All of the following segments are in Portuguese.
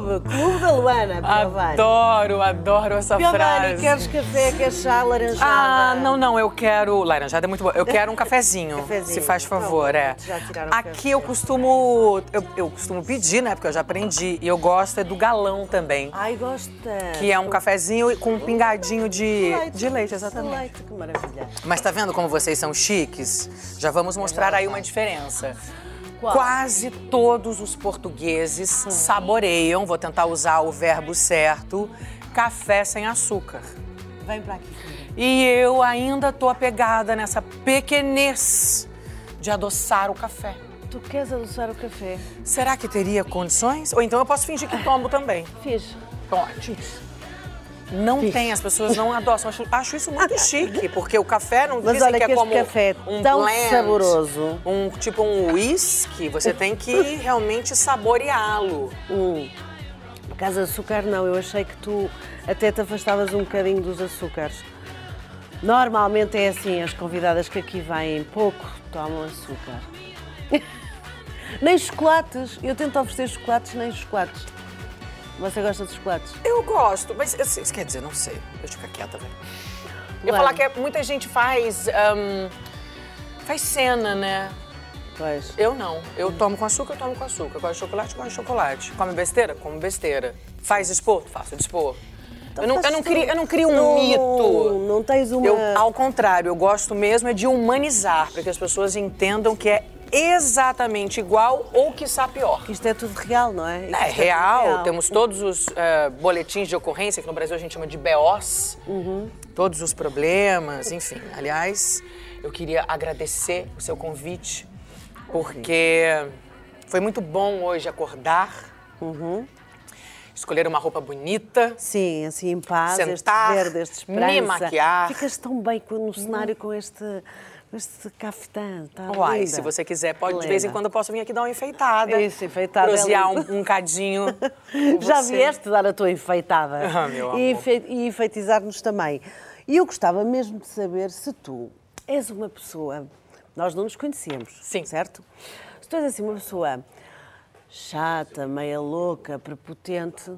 clube, Clube da Luana, Piovani. Adoro, adoro essa Piovani, frase. queres café, queres chá, laranjada? Ah, não, não, eu quero. Laranjada é muito boa. Eu quero um cafezinho. Cafezinho, Se faz por favor, favor. é. Aqui café. eu costumo. Eu, eu costumo pedir, né? Porque eu já aprendi. E eu gosto é do galão também. Ai, gosta. Que é um cafezinho com um pingadinho de leite. de leite, exatamente. Leite, que maravilha. Mas tá vendo como vocês são chiques? Já vamos mostrar aí uma diferença. Qual? Quase todos os portugueses saboreiam, vou tentar usar o verbo certo, café sem açúcar. Vem para aqui. E eu ainda tô apegada nessa pequenez de adoçar o café. Tu queres adoçar o café? Será que teria condições? Ou então eu posso fingir que tomo também. Fiz. Pode. Não tem, as pessoas não adoçam. Acho, acho isso muito chique, porque o café não Mas dizem olha que é que este como café é um tão blend, saboroso. Um tipo um whisky, você tem que realmente saboreá-lo. Hum. Por causa de açúcar, não. Eu achei que tu até te afastavas um bocadinho dos açúcares. Normalmente é assim, as convidadas que aqui vêm pouco tomam açúcar. nem chocolates. Eu tento oferecer chocolates, nem chocolates. Você gosta de chocolates? Eu gosto, mas assim, isso quer dizer, não sei. Deixa eu ficar quieta, velho. Eu falar que é- muita gente faz. ahn, faz cena, né? Pois. Eu não. Eu tomo com açúcar, eu tomo com açúcar. Gosto de chocolate, gosto de chocolate. Come besteira? Como besteira. Faz expor? Faço dispor. eu, não, eu, não crio, eu não crio um Não- mito. Não tens uma. Eu, ao contrário, eu gosto mesmo é de humanizar, para que as pessoas entendam que é exatamente igual ou quiçá pior. Isto é tudo real, não é? Isto É tudo real, temos todos os eh, boletins de ocorrência, que no Brasil a gente chama de BOs, todos os problemas, enfim. Aliás, eu queria agradecer o seu convite, porque foi muito bom hoje acordar, escolher uma roupa bonita, Sim, assim em paz, Sentar, este verde, este me maquiar. Ficas tão bem no cenário com este, este cafetã. Tá Uai, linda. se você quiser, pode, de vez em quando eu posso vir aqui dar uma enfeitada. Isso, enfeitada é Prosear lindo. um, um cadinho. Já vieste dar a tua enfeitada. Ah, meu E, amor. enfe- e enfeitizar-nos também. E eu gostava mesmo de saber se tu és uma pessoa. Nós não nos conhecemos, Sim. certo? Se tu és assim uma pessoa chata, meia louca, prepotente,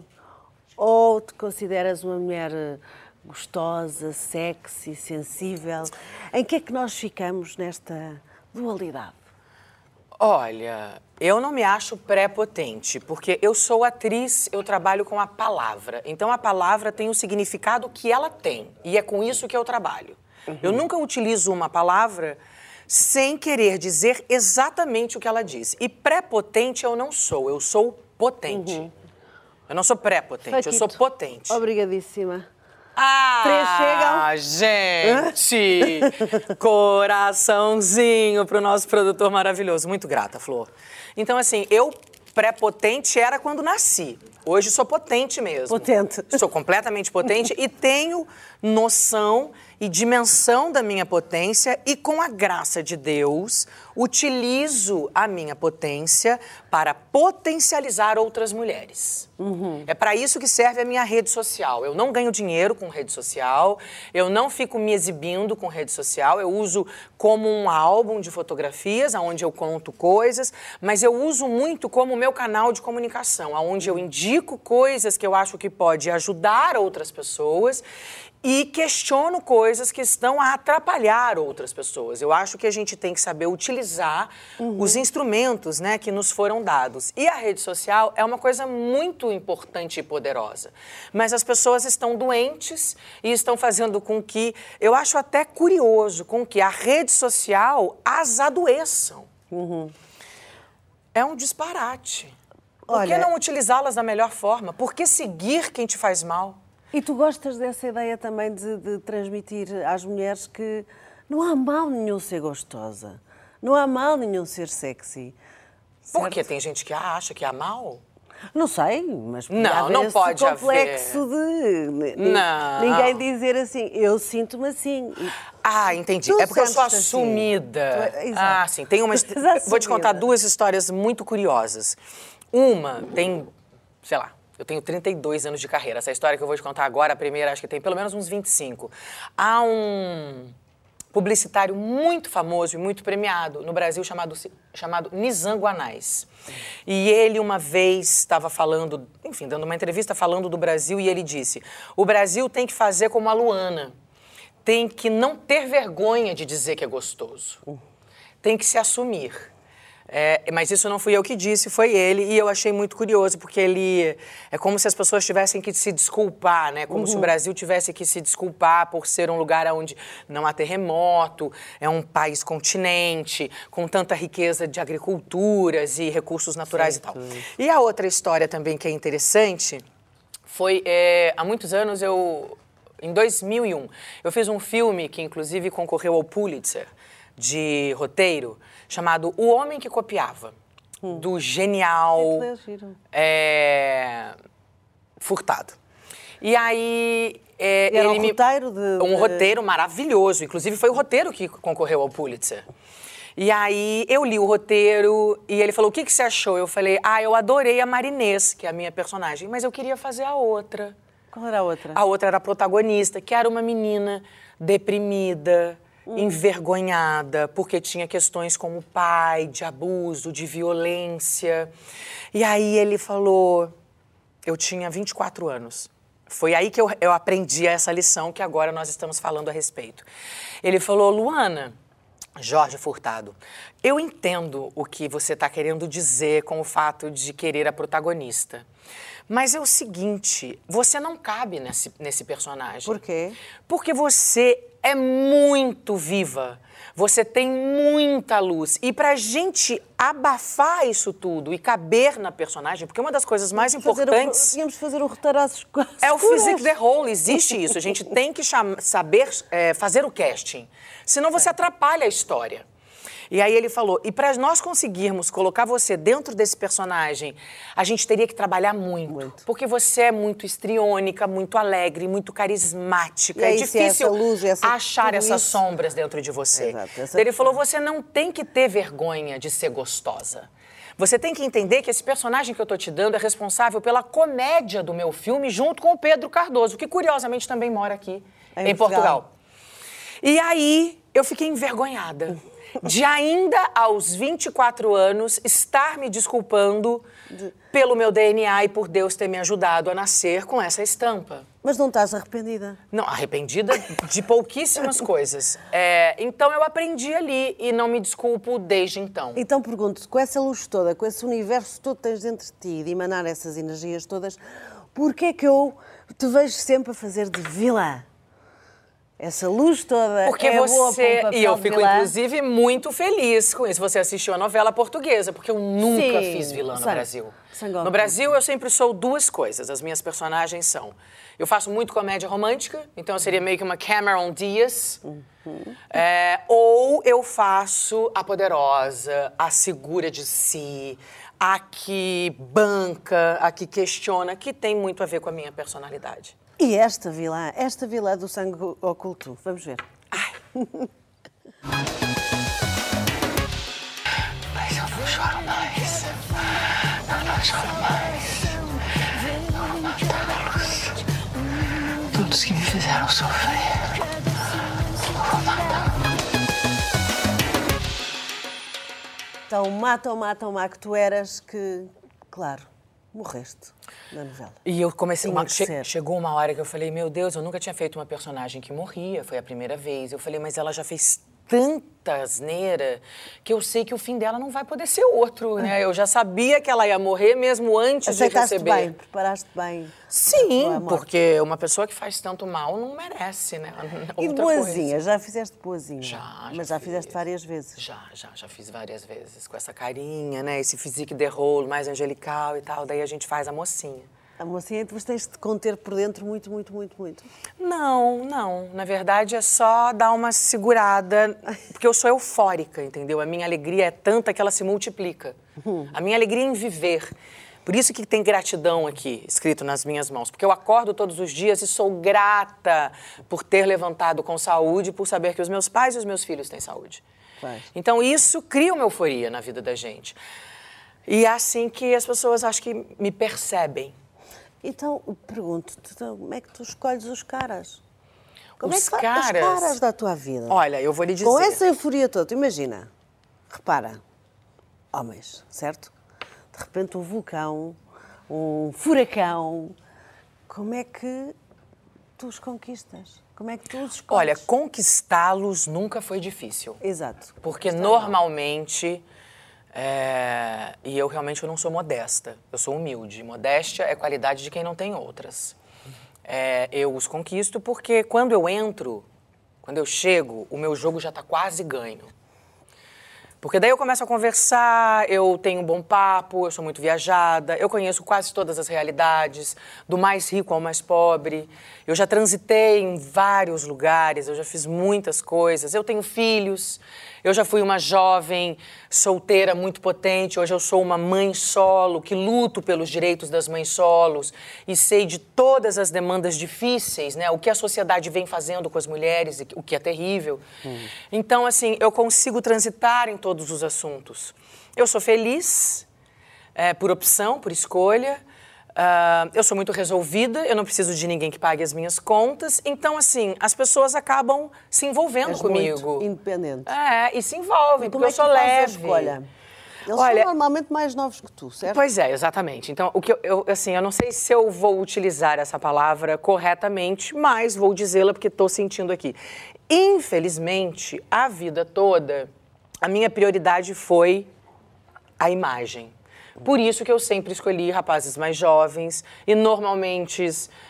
ou te consideras uma mulher gostosa, sexy, sensível, em que é que nós ficamos nesta dualidade? Olha, eu não me acho pré-potente, porque eu sou atriz, eu trabalho com a palavra. Então a palavra tem o significado que ela tem, e é com isso que eu trabalho. Eu nunca utilizo uma palavra sem querer dizer exatamente o que ela diz. E pré-potente eu não sou, eu sou potente. Eu não sou pré-potente, eu sou potente. Obrigadíssima. Ah, gente! Coraçãozinho pro nosso produtor maravilhoso. Muito grata, Flor. Então, assim, eu pré-potente era quando nasci. Hoje sou potente mesmo. Potente. Sou completamente potente e tenho noção e dimensão da minha potência e com a graça de Deus utilizo a minha potência para potencializar outras mulheres. É para isso que serve a minha rede social. Eu não ganho dinheiro com rede social, eu não fico me exibindo com rede social, eu uso como um álbum de fotografias onde eu conto coisas, mas eu uso muito como meu canal de comunicação, onde eu indico coisas que eu acho que pode ajudar outras pessoas e questiono coisas que estão a atrapalhar outras pessoas. Eu acho que a gente tem que saber utilizar os instrumentos né, que nos foram dados. E a rede social é uma coisa muito importante e poderosa. Mas as pessoas estão doentes e estão fazendo com que, eu acho até curioso, com que a rede social as adoeçam. É um disparate. Por Olha- que não utilizá-las da melhor forma? Por que seguir quem te faz mal? E tu gostas dessa ideia também de, de transmitir às mulheres que não há mal nenhum ser gostosa, não há mal nenhum ser sexy. Porque tem gente que acha que há mal. Não sei, mas Não, haver não pode complexo de ni- ni- Não. ninguém dizer assim, eu sinto-me assim. Ah, entendi. Tu é porque eu sou assim. assumida. Tu exato. ah, sim. Tem uma. Vou te contar duas histórias muito curiosas. Uma tem, sei lá, eu tenho 32 anos de carreira. Essa história que eu vou te contar agora, a primeira, acho que tem pelo menos uns 25. Há um publicitário muito famoso e muito premiado no Brasil chamado, chamado Nizam Guanais. E ele uma vez estava falando, enfim, dando uma entrevista falando do Brasil e ele disse: "O Brasil tem que fazer como a Luana, tem que não ter vergonha de dizer que é gostoso. Tem que se assumir." É, mas isso não fui eu que disse, foi ele, e eu achei muito curioso, porque ele. É como se as pessoas tivessem que se desculpar, né? Como uhum. se o uhum. Brasil tivesse que se desculpar por ser um lugar onde não há terremoto, é um país continente, com tanta riqueza de agriculturas e recursos naturais certo. e tal. E a outra história também que é interessante foi. É, há muitos anos eu. Em 2001, eu fiz um filme que inclusive concorreu ao Pulitzer de roteiro chamado O Homem que Copiava, hum. do genial é, Furtado. E aí. É, e era um roteiro de. Um roteiro maravilhoso. Inclusive, foi o roteiro que concorreu ao Pulitzer. E aí eu li o roteiro e ele falou: O que, que você achou? Eu falei: Ah, eu adorei a Marinês, que é a minha personagem, mas eu queria fazer a outra. Qual era a outra? A outra era a protagonista, que era uma menina deprimida, hum. envergonhada, porque tinha questões como pai, de abuso, de violência. E aí ele falou: eu tinha 24 anos. Foi aí que eu, eu aprendi essa lição que agora nós estamos falando a respeito. Ele falou: Luana. Jorge Furtado, eu entendo o que você está querendo dizer com o fato de querer a protagonista. Mas é o seguinte, você não cabe nesse, nesse personagem. Por quê? Porque você é muito viva. Você tem muita luz. E pra gente abafar isso tudo e caber na personagem, porque uma das coisas mais Vamos importantes. Fazer o, fazer o roteiro às É o physique the role, existe isso. A gente tem que saber é, fazer o casting. Senão você atrapalha a história. E aí ele falou: e para nós conseguirmos colocar você dentro desse personagem, a gente teria que trabalhar muito. muito. Porque você é muito estriônica, muito alegre, muito carismática. E é aí, difícil essa luz, essa, achar essas isso... sombras dentro de você. Exato, ele falou: você não tem que ter vergonha de ser gostosa. Você tem que entender que esse personagem que eu estou te dando é responsável pela comédia do meu filme, junto com o Pedro Cardoso, que curiosamente também mora aqui é em Portugal. E aí eu fiquei envergonhada de ainda aos 24 anos estar me desculpando pelo meu DNA e por Deus ter me ajudado a nascer com essa estampa. Mas não estás arrependida? Não, arrependida de pouquíssimas coisas. É, então eu aprendi ali e não me desculpo desde então. Então pergunto com essa luz toda, com esse universo todo que tens dentro de ti, de emanar essas energias todas, porquê é que eu te vejo sempre a fazer de vilã? Essa luz toda porque é você boa e eu fico vilã. inclusive muito feliz com isso. Você assistiu a novela portuguesa, porque eu nunca Sim, fiz vilã no Brasil. No Brasil eu sempre sou duas coisas. As minhas personagens são. Eu faço muito comédia romântica, então eu seria meio que uma Cameron Diaz. Uhum. É, ou eu faço a poderosa, a segura de si, a que banca, a que questiona, que tem muito a ver com a minha personalidade. E esta vilã, esta vilã do sangue oculto, vamos ver. Ai. Mas eu não choro mais. Eu não choro mais. Eu vou matá-los. Todos que me fizeram sofrer. Eu vou matar. Então, mata ou mata ou mata que tu eras que, claro, morreste na novela. E eu comecei. Uma, che, chegou uma hora que eu falei, meu Deus, eu nunca tinha feito uma personagem que morria, foi a primeira vez. Eu falei, mas ela já fez tanta asneira que eu sei que o fim dela não vai poder ser outro, né? Eu já sabia que ela ia morrer mesmo antes Aceitaste de receber. bem, preparaste bem. Sim, porque uma pessoa que faz tanto mal não merece, né? E Outra boazinha, coisa. já fizeste boazinha? Já, já Mas já fiz. fizeste várias vezes? Já, já, já fiz várias vezes. Com essa carinha, né? Esse physique de rolo mais angelical e tal. Daí a gente faz a mocinha. A mocinha, você tens de conter por dentro muito, muito, muito, muito? Não, não. Na verdade, é só dar uma segurada, porque eu sou eufórica, entendeu? A minha alegria é tanta que ela se multiplica. A minha alegria é em viver. Por isso que tem gratidão aqui, escrito nas minhas mãos. Porque eu acordo todos os dias e sou grata por ter levantado com saúde, por saber que os meus pais e os meus filhos têm saúde. Então, isso cria uma euforia na vida da gente. E é assim que as pessoas acho que me percebem. Então, pergunto-te, então, como é que tu escolhes os caras? Como Os é que caras. As caras da tua vida. Olha, eu vou lhe dizer. Com essa euforia toda, imagina, repara, homens, certo? De repente um vulcão, um furacão, como é que tu os conquistas? Como é que tu os escolhes? Olha, conquistá-los nunca foi difícil. Exato. Porque normalmente. É, E eu realmente eu não sou modesta, eu sou humilde. Modéstia é qualidade de quem não tem outras. É, eu os conquisto porque quando eu entro, quando eu chego, o meu jogo já está quase ganho. Porque daí eu começo a conversar, eu tenho um bom papo, eu sou muito viajada, eu conheço quase todas as realidades, do mais rico ao mais pobre. Eu já transitei em vários lugares, eu já fiz muitas coisas. Eu tenho filhos, eu já fui uma jovem solteira muito potente, hoje eu sou uma mãe solo que luto pelos direitos das mães solos e sei de todas as demandas difíceis, né? O que a sociedade vem fazendo com as mulheres, o que é terrível. Então, assim, eu consigo transitar em todos os assuntos. Eu sou feliz, é, por opção, por escolha. Ah, eu sou muito resolvida, eu não preciso de ninguém que pague as minhas contas. Então, assim, as pessoas acabam se envolvendo És comigo. independente. É, e se envolvem, Como porque é eu que sou leve. escolha? Eles Olha- são normalmente mais novos que tu, certo? Pois é, exatamente. Então, o que eu, eu, assim, eu não sei se eu vou utilizar essa palavra corretamente, mas vou dizê-la porque estou sentindo aqui. Infelizmente, a vida toda, a minha prioridade foi a imagem. Por isso que eu sempre escolhi rapazes mais jovens e normalmente,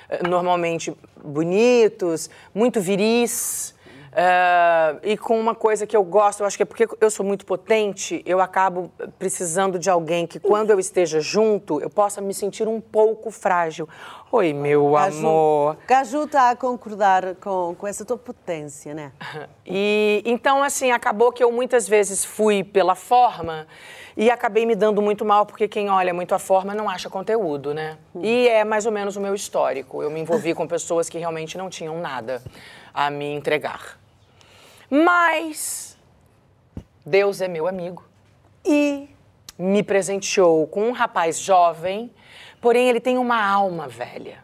eh, normalmente bonitos, muito viris. Eh, e com uma coisa que eu gosto, eu acho que é porque eu sou muito potente, eu acabo precisando de alguém que, quando eu esteja junto, eu possa me sentir um pouco frágil. Oi, meu Caju- amor. Caju está a concordar com, com essa tua potência, né? E então, assim, acabou que eu muitas vezes fui pela forma e acabei me dando muito mal, porque quem olha muito a forma não acha conteúdo, né? E é mais ou menos o meu histórico. Eu me envolvi com pessoas que realmente não tinham nada a me entregar. Mas Deus é meu amigo E me presenteou com um rapaz jovem, porém ele tem uma alma velha.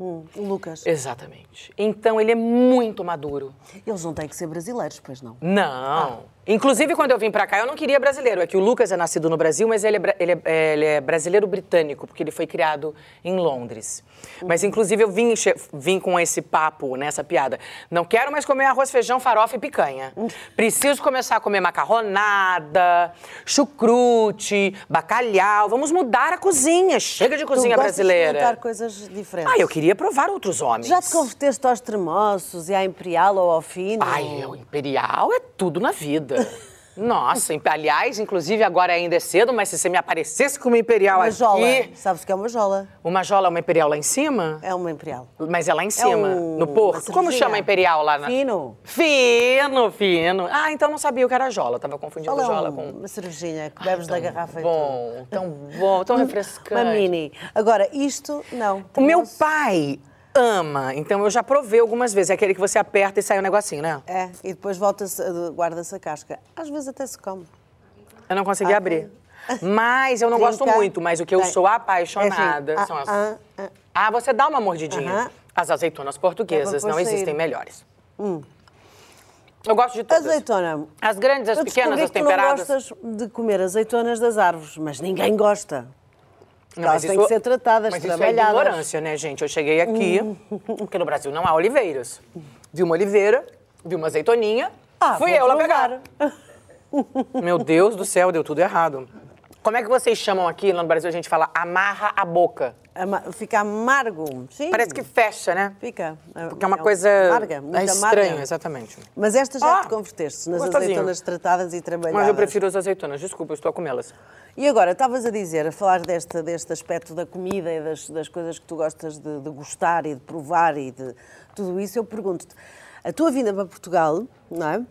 hum, o Lucas, Exatamente. Então ele é muito maduro. eles não têm que ser brasileiros, pois não? Não. Inclusive, quando eu vim pra cá, eu não queria brasileiro. É que o Lucas é nascido no Brasil, mas ele é, ele é- ele é brasileiro britânico, porque ele foi criado em Londres. Mas, inclusive, eu vim, vim com esse papo, nessa piada. Não quero mais comer arroz, feijão, farofa e picanha. Preciso começar a comer macarronada, chucrute, bacalhau. Vamos mudar a cozinha. Chega de cozinha tu de brasileira. experimentar coisas diferentes. Ah, eu queria provar outros homens. Já te converteste aos tremoços e à imperial ou ao fino? Ai, o imperial é tudo na vida. Nossa, imp- aliás, inclusive agora ainda é cedo, mas se você me aparecesse com uma imperial Uma jola. aqui... Sabes o que é uma jola? Uma jola é uma imperial lá em cima? É uma imperial. Mas é lá em cima, um- no porto. Como chama a imperial lá na... Fino. Fino, fino. Ah, então não sabia o que era jola. Tava confundindo Jola é jola com... uma cervejinha que bebes da garrafa e tudo. Bom, tão bom, tão refrescante. Uma mini. Agora, isto, não. O meu pai ama, então eu já provei algumas vezes. É aquele que você aperta e sai um negocinho, né? É, e depois volta-se, guarda-se a casca. Às vezes até se come. Eu não consegui Ah, abrir. Mas eu não Trinca. gosto muito, mas o que eu Tem. sou apaixonada É assim, são as. ah, ah, Ah, você dá uma mordidinha. As azeitonas portuguesas, É não existem melhores. Eu gosto de todas. Azeitona. As grandes, as Eu pequenas, as que tu temperadas. gostas de comer azeitonas das árvores, mas ninguém gosta. Não, Elas têm que ser tratadas, mas isso é trabalhadas. Ignorância, né, gente? Eu cheguei aqui, porque no Brasil não há oliveiras. Vi uma oliveira, vi uma azeitoninha, Ah, fui eu lá pegar. Meu Deus do céu, deu tudo errado. Como é que vocês chamam aqui, lá no Brasil a gente fala amarra a boca? Fica amargo. Sim. Parece que fecha, né? Fica. Porque é uma coisa Amarga, muito é estranho, amarga. exatamente. Mas estas já Ah, te converteste nas gostosinho. azeitonas tratadas e trabalhadas. Mas eu prefiro as azeitonas, desculpa, eu estou a comê-las. E agora, estavas a dizer, a falar deste, deste aspecto da comida e das, das coisas que tu gostas de, de gostar e de provar e de tudo isso, eu pergunto-te, a tua vinda para Portugal, não é?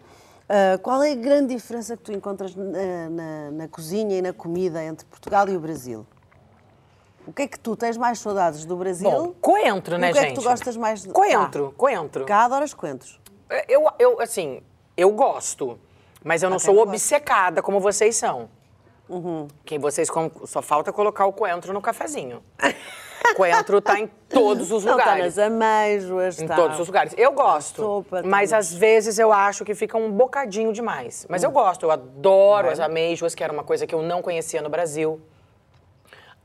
Ah, qual é a grande diferença que tu encontras na, na- na cozinha e na comida entre Portugal e o Brasil? O que é que tu tens mais saudades do Brasil? Bom, coentro, né, o que gente? é que tu gostas mais de... Coentro, Ah, coentro. Cá adoras coentros. Eu, eu, assim, eu gosto, mas eu não Até sou obcecada como vocês são. Que vocês com- só falta colocar o coentro no cafezinho. coentro tá em todos os Não, está lugares. nas ameijoas, Em está... todos os lugares. Eu gosto, sopa, tá mas às vezes eu acho que fica um bocadinho demais. Mas eu gosto, eu adoro as amêijoas, que era uma coisa que eu não conhecia no Brasil.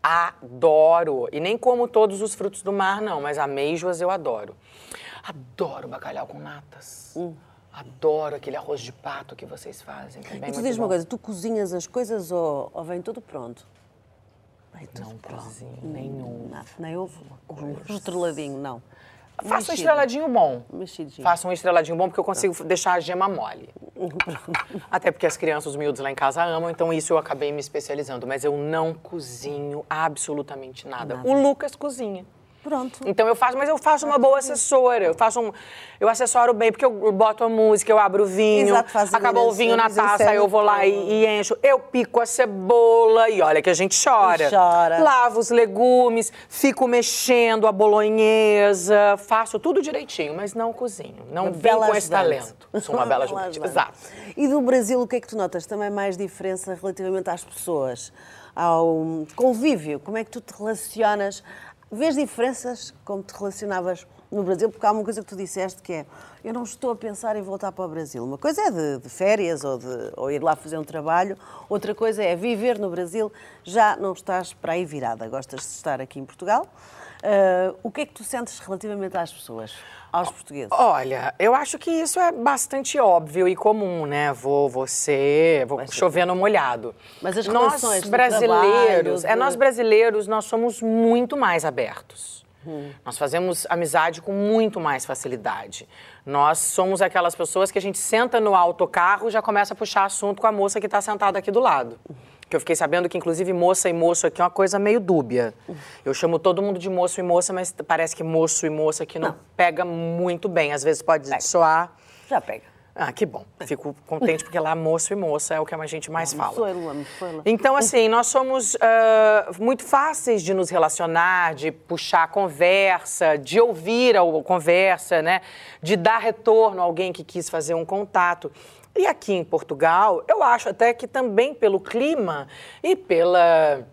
Adoro. E nem como todos os frutos do mar, não, mas amêijoas eu adoro. Adoro bacalhau com natas. Adoro aquele arroz de pato que vocês fazem. É E tu diz uma coisa, tu cozinhas as coisas ou, ou vem tudo pronto? Vem tudo Não pronto. cozinho nenhum. Nada, nem ovo, um estreladinho, não. Faço um estreladinho bom. Mexidinho. Faço um estreladinho bom porque eu consigo deixar a gema mole. Até porque as crianças, os miúdos lá em casa amam, então isso eu acabei me especializando. Mas eu não cozinho absolutamente nada. O Lucas cozinha. Pronto. Então eu faço, mas eu faço uma boa assessora. Eu faço um, eu assessoro bem, porque eu boto a música, eu abro o vinho, Exato, faz acabou o vinho na taça, aí eu vou lá e, e encho. Eu pico a cebola e olha que a gente chora. Chora. Lavo os legumes, fico mexendo a bolonhesa, faço tudo direitinho, mas não cozinho. Não Uma vim com esse talento. Sou uma bela ajudante. Exato. E do Brasil, o que é que tu notas? Também mais diferença relativamente às pessoas, ao convívio. Como é que tu te relacionas? Vês diferenças como te relacionavas no Brasil? Porque há uma coisa que tu disseste que é eu não estou a pensar em voltar para o Brasil. Uma coisa é de, de férias ou, de, ou ir lá fazer um trabalho, outra coisa é viver no Brasil, já não estás para aí virada, gostas de estar aqui em Portugal. Ah, o que é que tu sentes relativamente às pessoas, aos portugueses? Olha, eu acho que isso é bastante óbvio e comum, né? Vou você, vou chover no molhado. Mas as nós brasileiros, trabalho, é nós brasileiros, nós somos muito mais abertos. Hum. Nós fazemos amizade com muito mais facilidade. Nós somos aquelas pessoas que a gente senta no autocarro e já começa a puxar assunto com a moça que está sentada aqui do lado. Que eu fiquei sabendo que, inclusive, moça e moço aqui é uma coisa meio dúbia. Eu chamo todo mundo de moço e moça, mas parece que moço e moça aqui não, pega muito bem. Às vezes pode soar. Já pega. Ah, que bom. Fico contente porque lá moço e moça é o que a gente mais fala. Então, assim, nós somos ah, muito fáceis de nos relacionar, de puxar a conversa, de ouvir a conversa, né? De dar retorno a alguém que quis fazer um contato. E aqui em Portugal, eu acho até que também pelo clima e pela.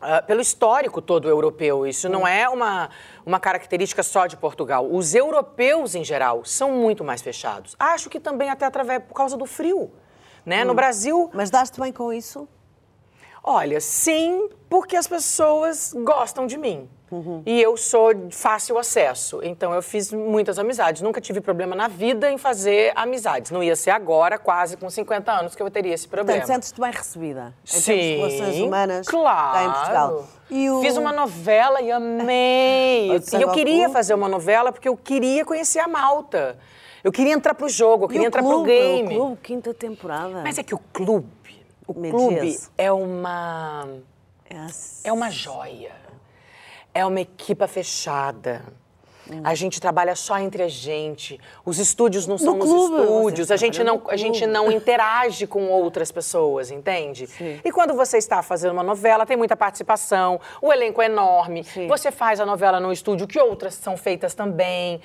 ah, pelo histórico todo europeu. Isso não é uma, uma característica só de Portugal. Os europeus, em geral, são muito mais fechados. Acho que também até através por causa do frio. Né? No Brasil, Mas dás-te bem com isso? Olha, sim, porque as pessoas gostam de mim. E eu sou de fácil acesso. Então eu fiz muitas amizades. Nunca tive problema na vida em fazer amizades. Não ia ser agora, quase com 50 anos, que eu teria esse problema. Portanto, sentes-te bem recebida em Sim, termos de relações humanas claro. em Portugal. E o... Fiz uma novela e amei. E eu queria fazer uma novela porque eu queria conhecer a Malta. Eu queria entrar pro jogo, eu queria entrar clube, pro game. O clube, quinta temporada. Mas é que o clube, o Me clube diz. é uma É, assim. é uma joia. É uma equipa fechada. A gente trabalha só entre a gente. Os estúdios não são clube, você estúdios. A gente não, a gente não interage com outras pessoas, entende? E quando você está fazendo uma novela, tem muita participação, o elenco é enorme. Você faz a novela no estúdio que outras são feitas também.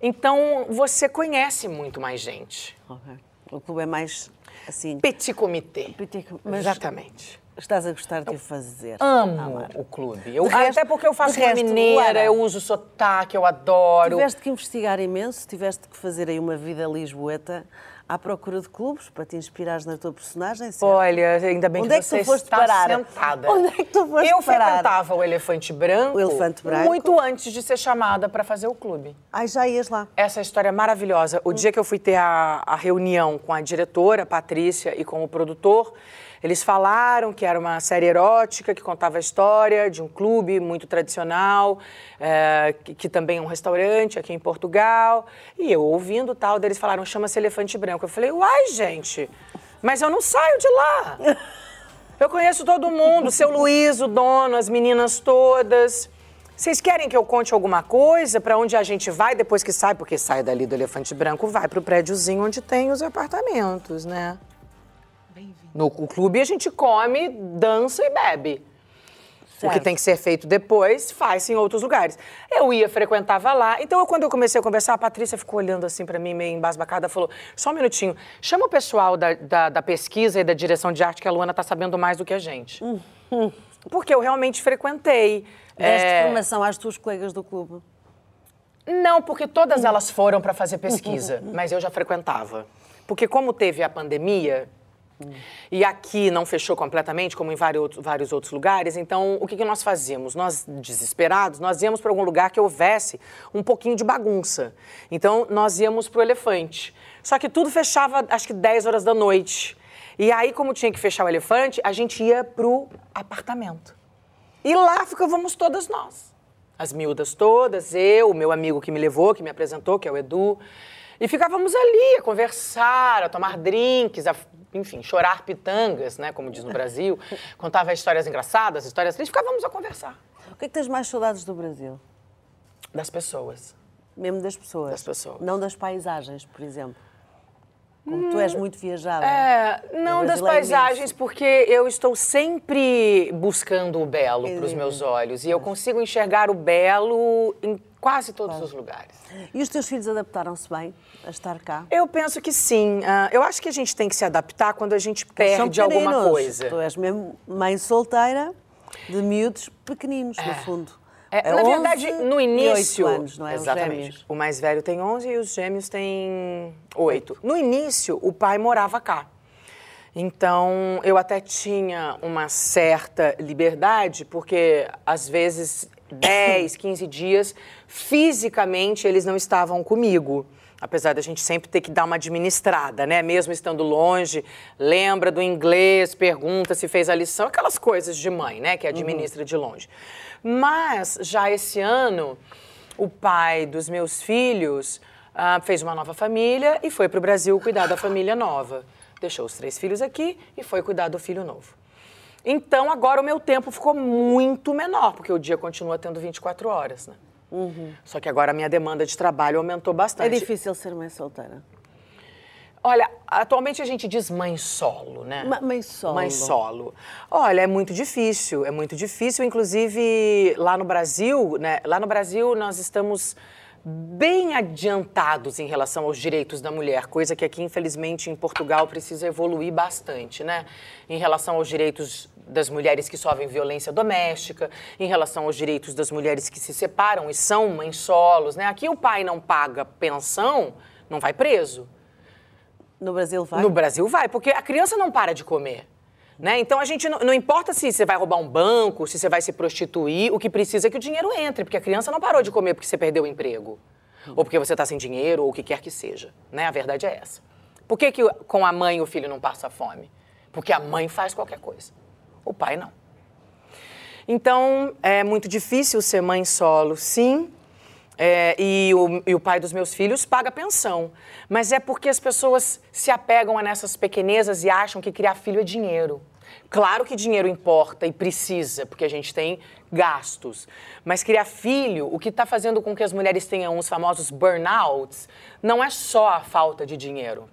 Então você conhece muito mais gente. Ok. O clube é mais assim. Petit comité. Petit mas- Exatamente. Estás a gostar de fazer. Amo o clube. Eu- resto- até porque eu faço uma mineira, eu uso sotaque, eu adoro. Tiveste que investigar imenso, tiveste que fazer aí uma vida lisboeta à procura de clubes para te inspirares na tua personagem. certo? Olha, ainda bem Onde que é que você tu foste está parar? sentada. Onde é que tu foste eu parar? frequentava o Elefante Branco, O Elefante Branco. muito antes de ser chamada para fazer o clube. Ai, já ias lá. Essa história é maravilhosa. O dia que eu fui ter a, a reunião com a diretora, Patrícia, e com o produtor, eles falaram que era uma série erótica que contava a história de um clube muito tradicional, é, que, que também é um restaurante aqui em Portugal. E eu ouvindo tal, eles falaram, chama-se Elefante Branco. Eu falei, uai, gente, mas eu não saio de lá. Eu conheço todo mundo, seu Luiz, o dono, as meninas todas. Vocês querem que eu conte alguma coisa para onde a gente vai depois que sai? Porque sai dali do Elefante Branco, vai pro prédiozinho onde tem os apartamentos, né? No clube a gente come, dança e bebe. O que tem que ser feito depois, faz em outros lugares. Eu ia, frequentava lá. Então, eu, quando eu comecei a conversar, a Patrícia ficou olhando assim para mim, meio embasbacada, falou: só um minutinho, chama o pessoal da, da, da pesquisa e da direção de arte, que a Luana está sabendo mais do que a gente. Uhum. Porque eu realmente frequentei. Deste é... formação às tuas colegas do clube? Não, porque todas elas foram para fazer pesquisa, mas eu já frequentava. Porque como teve a pandemia, e aqui não fechou completamente, como em vários, outros lugares, então o que, que nós fazíamos? Nós, desesperados, nós íamos para algum lugar que houvesse um pouquinho de bagunça. Então nós íamos para o Elefante. Só que tudo fechava, acho que 10 horas da noite. E aí, como tinha que fechar o Elefante, a gente ia para o apartamento. E lá ficávamos todas nós. As miúdas todas, eu, o meu amigo que me levou, que me apresentou, que é o Edu. E ficávamos ali a conversar, a tomar drinks, a, enfim, chorar pitangas, né, como diz no Brasil. Contava histórias engraçadas, histórias tristes, ficávamos a conversar. O que é que tens mais saudades do Brasil? Das pessoas. Mesmo das pessoas? Das pessoas. Não das paisagens, por exemplo? Como tu és muito viajada. É, não das paisagens, porque eu estou sempre buscando o belo para os meus olhos. E eu consigo enxergar o belo em quase todos claro. os lugares. E os teus filhos adaptaram-se bem a estar cá? Eu penso que sim. Uh, eu acho que a gente tem que se adaptar quando a gente perde alguma coisa. Tu és mesmo mãe solteira de miúdos pequeninos, é. no fundo. É, na verdade, no início. Anos, não é? Exatamente. O mais velho tem 11 e os gêmeos têm 8. No início, o pai morava cá. Então, eu até tinha uma certa liberdade, porque às vezes 10, 15 dias, fisicamente eles não estavam comigo. Apesar da gente sempre ter que dar uma administrada, né? Mesmo estando longe, lembra do inglês, pergunta se fez a lição, aquelas coisas de mãe, né? Que administra uhum. de longe. Mas já esse ano, o pai dos meus filhos uh, fez uma nova família e foi para o Brasil cuidar da família nova. Deixou os três filhos aqui e foi cuidar do filho novo. Então agora o meu tempo ficou muito menor, porque o dia continua tendo 24 horas, né? Uhum. Só que agora a minha demanda de trabalho aumentou bastante. É difícil ser mãe solteira? Olha, atualmente a gente diz mãe solo, né? mãe solo. Mãe solo. Olha, é muito difícil, é muito difícil. Inclusive, lá no Brasil, né? Lá no Brasil nós estamos bem adiantados em relação aos direitos da mulher, coisa que aqui, infelizmente, em Portugal precisa evoluir bastante, né? Em relação aos direitos das mulheres que sofrem violência doméstica, em relação aos direitos das mulheres que se separam e são mães solos, né? Aqui o pai não paga pensão, não vai preso. No Brasil vai? No Brasil vai, porque a criança não para de comer. Né? Então a gente não, não, importa se você vai roubar um banco, se você vai se prostituir, o que precisa é que o dinheiro entre, porque a criança não parou de comer porque você perdeu o emprego, ou porque você está sem dinheiro, ou o que quer que seja. Né? A verdade é essa. Por que, que com a mãe o filho não passa fome? Porque a mãe faz qualquer coisa, o pai não. Então é muito difícil ser mãe solo, sim, é, e, o, e, o, pai dos meus filhos paga pensão. Mas é porque as pessoas se apegam a nessas pequenezas e acham que criar filho é dinheiro. Claro que dinheiro importa e precisa, porque a gente tem gastos. Mas criar filho, o que está fazendo com que as mulheres tenham os famosos burnouts, não é só a falta de dinheiro.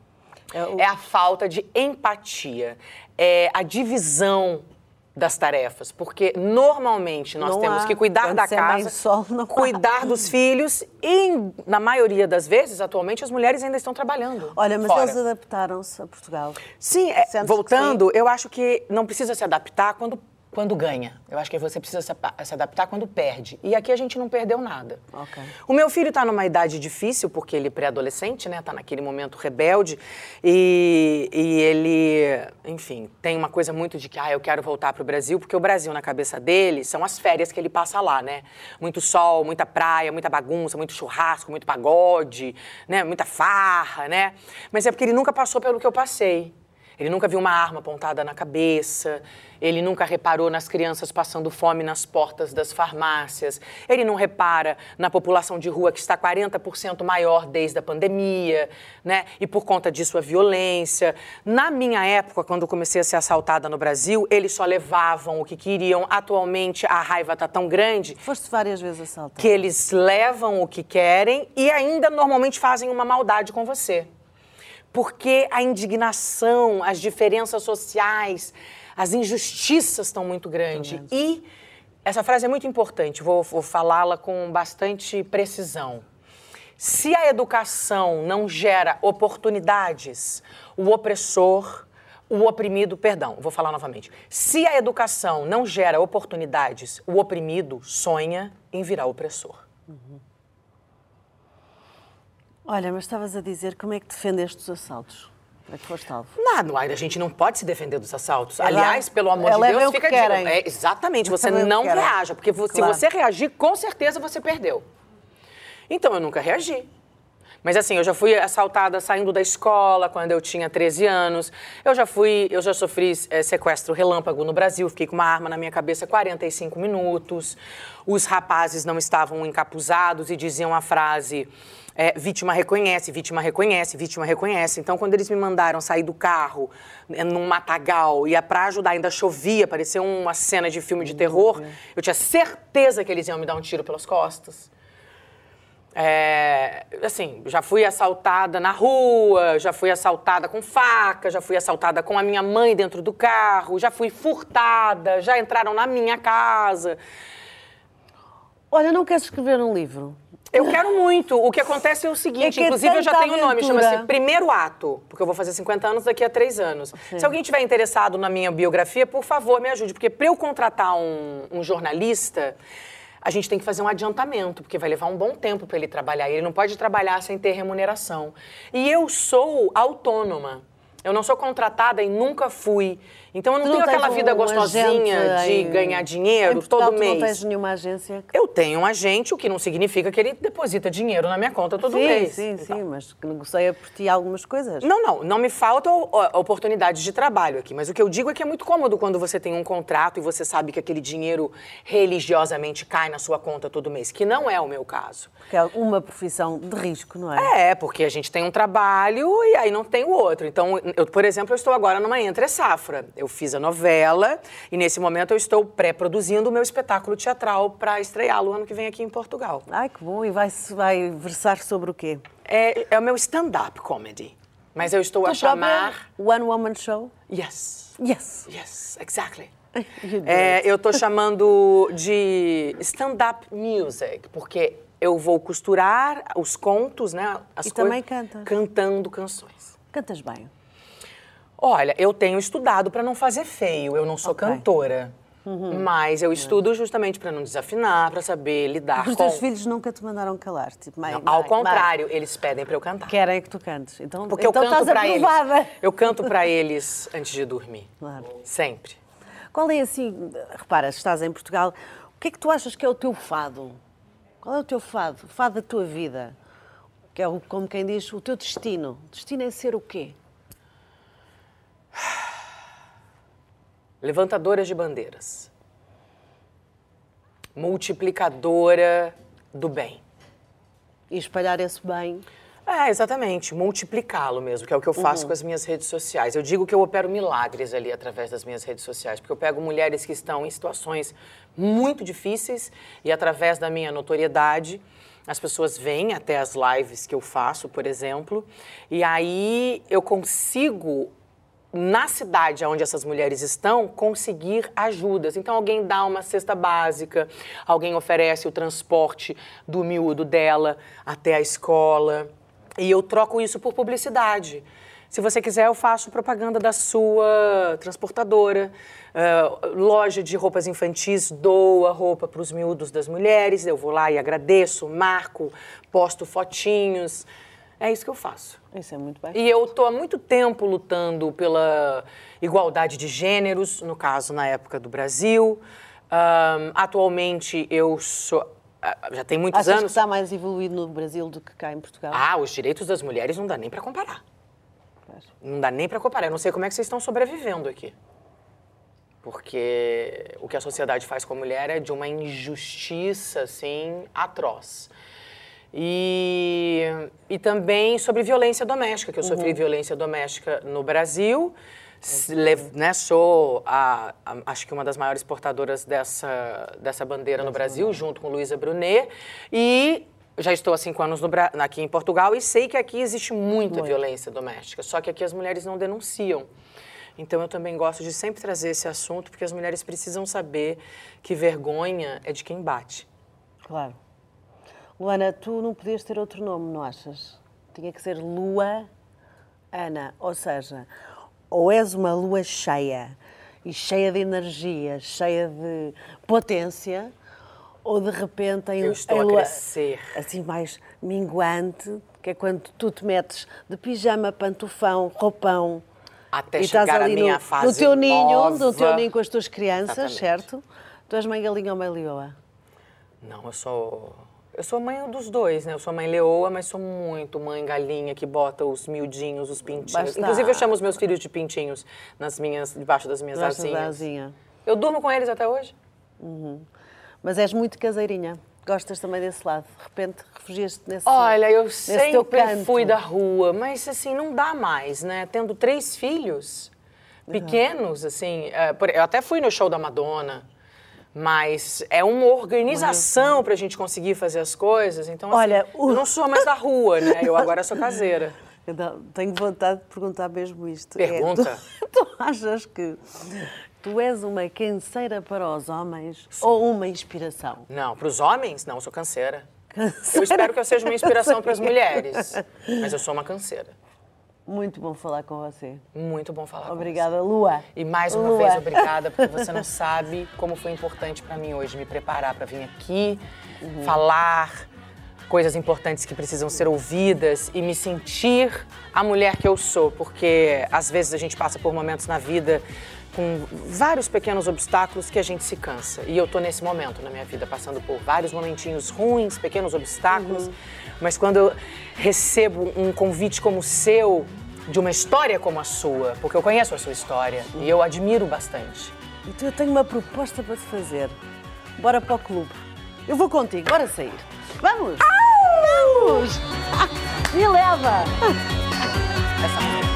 É, o... é a falta de empatia, é a divisão das tarefas, porque normalmente nós não temos há. que cuidar Quando da casa, sol, cuidar há. dos filhos e, na maioria das vezes, atualmente, as mulheres ainda estão trabalhando. Olha, mas fora. eles adaptaram-se a Portugal. Sim, é, voltando, eu acho que não precisa se adaptar quando quando ganha. Eu acho que você precisa se adaptar quando perde. E aqui a gente não perdeu nada. Okay. O meu filho está numa idade difícil, porque ele é pré-adolescente, né? Está naquele momento rebelde. E, e, ele, enfim, tem uma coisa muito de que, ah, eu quero voltar para o Brasil, porque o Brasil, na cabeça dele, são as férias que ele passa lá, né? Muito sol, muita praia, muita bagunça, muito churrasco, muito pagode, né? Muita farra, né? Mas é porque ele nunca passou pelo que eu passei. Ele nunca viu uma arma apontada na cabeça, ele nunca reparou nas crianças passando fome nas portas das farmácias, ele não repara na população de rua que está 40% maior desde a pandemia, né? E por conta disso a violência. Na minha época, quando comecei a ser assaltada no Brasil, eles só levavam o que queriam. Atualmente a raiva está tão grande. Foste várias vezes assaltada. Que eles levam o que querem e ainda normalmente fazem uma maldade com você porque a indignação, as diferenças sociais, as injustiças estão muito grandes. E essa frase é muito importante, vou, vou falá-la com bastante precisão. Se a educação não gera oportunidades, o opressor, o oprimido, perdão, vou falar novamente. Se a educação não gera oportunidades, o oprimido sonha em virar opressor. Uhum. Olha, mas estavas a dizer como é que defendeste os assaltos? É que foste alvo? Nada, a gente não pode se defender dos assaltos. Ela, Aliás, pelo amor de Deus, fica de... é, Exatamente, você não reaja, porque claro. se você reagir, com certeza você perdeu. Então eu nunca reagi. Mas assim, eu já fui assaltada saindo da escola quando eu tinha 13 anos. Eu já fui, eu já sofri é, sequestro relâmpago no Brasil, fiquei com uma arma na minha cabeça 45 minutos. Os rapazes não estavam encapuzados e diziam a frase é, vítima reconhece, vítima reconhece, vítima reconhece. Então, quando eles me mandaram sair do carro é, num matagal e para ajudar, ainda chovia, parecia uma cena de filme de terror, eu tinha certeza que eles iam me dar um tiro pelas costas. É, assim, já fui assaltada na rua, já fui assaltada com faca, já fui assaltada com a minha mãe dentro do carro, já fui furtada, já entraram na minha casa. Olha, não queres escrever um livro? Eu quero muito. O que acontece é o seguinte, é inclusive eu já tenho o um nome, chama-se Primeiro Ato, porque eu vou fazer 50 anos daqui a três anos. Sim. Se alguém tiver interessado na minha biografia, por favor, me ajude, porque para eu contratar um, um jornalista, a gente tem que fazer um adiantamento, porque vai levar um bom tempo para ele trabalhar. Ele não pode trabalhar sem ter remuneração. E eu sou autônoma. Eu não sou contratada e nunca fui. Então eu não tu tenho não aquela vida gostosinha de ganhar dinheiro em todo mês. Tu não tens nenhuma agência? Eu tenho um agente, o que não significa que ele deposita dinheiro na minha conta todo sim, mês. Sim, sim, sim, mas negocia por ti algumas coisas. Não, não, não me falta oportunidades de trabalho aqui, mas o que eu digo é que é muito cômodo quando você tem um contrato e você sabe que aquele dinheiro religiosamente cai na sua conta todo mês, que não é o meu caso. Que é uma profissão de risco, não é? É, porque a gente tem um trabalho e aí não tem o outro. Então, eu, por exemplo, eu estou agora numa entre safra eu fiz a novela e nesse momento eu estou pré-produzindo o meu espetáculo teatral para estreá-lo ano que vem aqui em Portugal. Ai, que bom! E vai, vai versar sobre o quê? É, é o meu stand-up comedy. Mas eu estou tu a chamar. One Woman Show? Yes. Yes. Yes, exactly. É, eu estou chamando de stand-up music, porque eu vou costurar os contos, né? As e também canta. Cantando canções. Cantas bem. Olha, eu tenho estudado para não fazer feio, eu não sou okay. cantora. Uhum. Mas eu estudo justamente para não desafinar, para saber lidar Os com... Os teus filhos nunca te mandaram calar? Tipo, mãe, não, mãe, ao contrário, mãe. eles pedem para eu cantar. Querem que tu cantes. Então, Porque então eu canto para eles. Eu canto para eles antes de dormir. Claro. Sempre. Qual é assim, repara, estás em Portugal, o que é que tu achas que é o teu fado? Qual é o teu fado? O fado da tua vida? Que é, como quem diz, o teu destino. Destino é ser o quê? Levantadoras de bandeiras. Multiplicadora do bem. E espalhar esse bem. É, exatamente. Multiplicá-lo mesmo, que é o que eu faço uhum. com as minhas redes sociais. Eu digo que eu opero milagres ali através das minhas redes sociais, porque eu pego mulheres que estão em situações muito difíceis e através da minha notoriedade as pessoas vêm até as lives que eu faço, por exemplo, e aí eu consigo na cidade onde essas mulheres estão, conseguir ajudas. Então, alguém dá uma cesta básica, alguém oferece o transporte do miúdo dela até a escola. E eu troco isso por publicidade. Se você quiser, eu faço propaganda da sua transportadora. Uh, loja de roupas infantis doa roupa para os miúdos das mulheres. Eu vou lá e agradeço, marco, posto fotinhos. É isso que eu faço. Isso é muito bacana. E eu estou há muito tempo lutando pela igualdade de gêneros, no caso, na época do Brasil. Um, atualmente, eu sou. Ah, já tem muitos Achas anos. que está mais evoluído no Brasil do que cá em Portugal? Ah, os direitos das mulheres não dá nem para comparar. Não dá nem para comparar. Eu não sei como é que vocês estão sobrevivendo aqui. Porque o que a sociedade faz com a mulher é de uma injustiça, assim, atroz. E, e também sobre violência doméstica, que eu sofri uhum. violência doméstica no Brasil. Né, sou a, a, acho que uma das maiores portadoras dessa, dessa bandeira no Brasil, junto com Luísa Brunet. E já estou há cinco anos no, aqui em Portugal e sei que aqui existe muita Muito. violência doméstica, só que aqui as mulheres não denunciam. Então eu também gosto de sempre trazer esse assunto, porque as mulheres precisam saber que vergonha é de quem bate. Claro. Luana, tu não podias ter outro nome, não achas? Tinha que ser Lua Ana. Ou seja, ou és uma lua cheia e cheia de energia, cheia de potência, ou de repente em, Eu estou em a lua crescer. assim mais minguante, que é quando tu te metes de pijama, pantufão, roupão. Até e estás chegar à ali minha no, fase no teu ninho, nova. no teu ninho com as tuas crianças, Exatamente. certo? Tu és mãe galinha ou mãe leoa? Não, eu sou. Eu sou mãe dos dois, né? Eu sou mãe leoa, mas sou muito mãe galinha que bota os miudinhos, os pintinhos. Basta- Inclusive, eu chamo os meus filhos de pintinhos nas minhas, debaixo das minhas da asinhas. asinha. Eu durmo com eles até hoje. Mas és muito caseirinha. Gostas também desse lado. De repente refugias-te nesse Olha, eu nesse sempre fui da rua, mas assim, não dá mais, né? Tendo três filhos pequenos, assim. é, Eu até fui no show da Madonna, mas é uma organização pra gente conseguir fazer as coisas. Então, assim, Olha, o- eu não sou mais da rua, né? Eu agora sou caseira. Então, tenho vontade de perguntar mesmo isto. É, Pergunta. tu, tu achas que tu és uma canseira para os homens ou uma inspiração? Não, pros homens, não, eu sou canseira. Eu espero que eu seja uma inspiração para as mulheres, mas eu sou uma canseira. Muito bom falar com você. Muito bom falar com Obrigada, Lua. você. E mais uma Lua. vez, obrigada, porque você não sabe como foi importante para mim hoje me preparar para vir aqui, falar coisas importantes que precisam ser ouvidas e me sentir a mulher que eu sou, porque às vezes a gente passa por momentos na vida com vários pequenos obstáculos que a gente se cansa. E eu tô nesse momento na minha vida, passando por vários momentinhos ruins, pequenos obstáculos, mas quando eu recebo um convite como o seu, de uma história como a sua, porque eu conheço a sua história e eu admiro bastante. Então eu tenho uma proposta para te fazer. Bora para o clube. Eu vou contigo, bora sair. Vamos! Vamos! Me leva! Essa